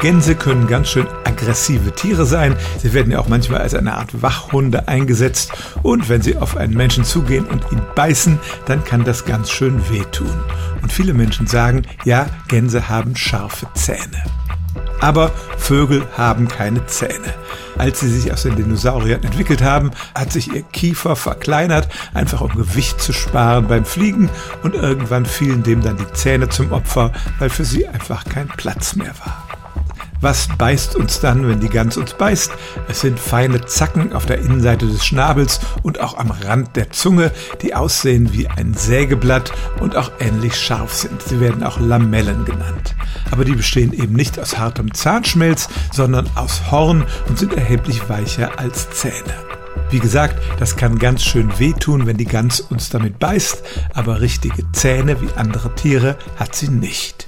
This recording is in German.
Gänse können ganz schön aggressive Tiere sein. Sie werden ja auch manchmal als eine Art Wachhunde eingesetzt. Und wenn sie auf einen Menschen zugehen und ihn beißen, dann kann das ganz schön wehtun. Und viele Menschen sagen, ja, Gänse haben scharfe Zähne. Aber Vögel haben keine Zähne. Als sie sich aus den Dinosauriern entwickelt haben, hat sich ihr Kiefer verkleinert, einfach um Gewicht zu sparen beim Fliegen und irgendwann fielen dem dann die Zähne zum Opfer, weil für sie einfach kein Platz mehr war. Was beißt uns dann, wenn die Gans uns beißt? Es sind feine Zacken auf der Innenseite des Schnabels und auch am Rand der Zunge, die aussehen wie ein Sägeblatt und auch ähnlich scharf sind. Sie werden auch Lamellen genannt. Aber die bestehen eben nicht aus hartem Zahnschmelz, sondern aus Horn und sind erheblich weicher als Zähne. Wie gesagt, das kann ganz schön wehtun, wenn die Gans uns damit beißt, aber richtige Zähne wie andere Tiere hat sie nicht.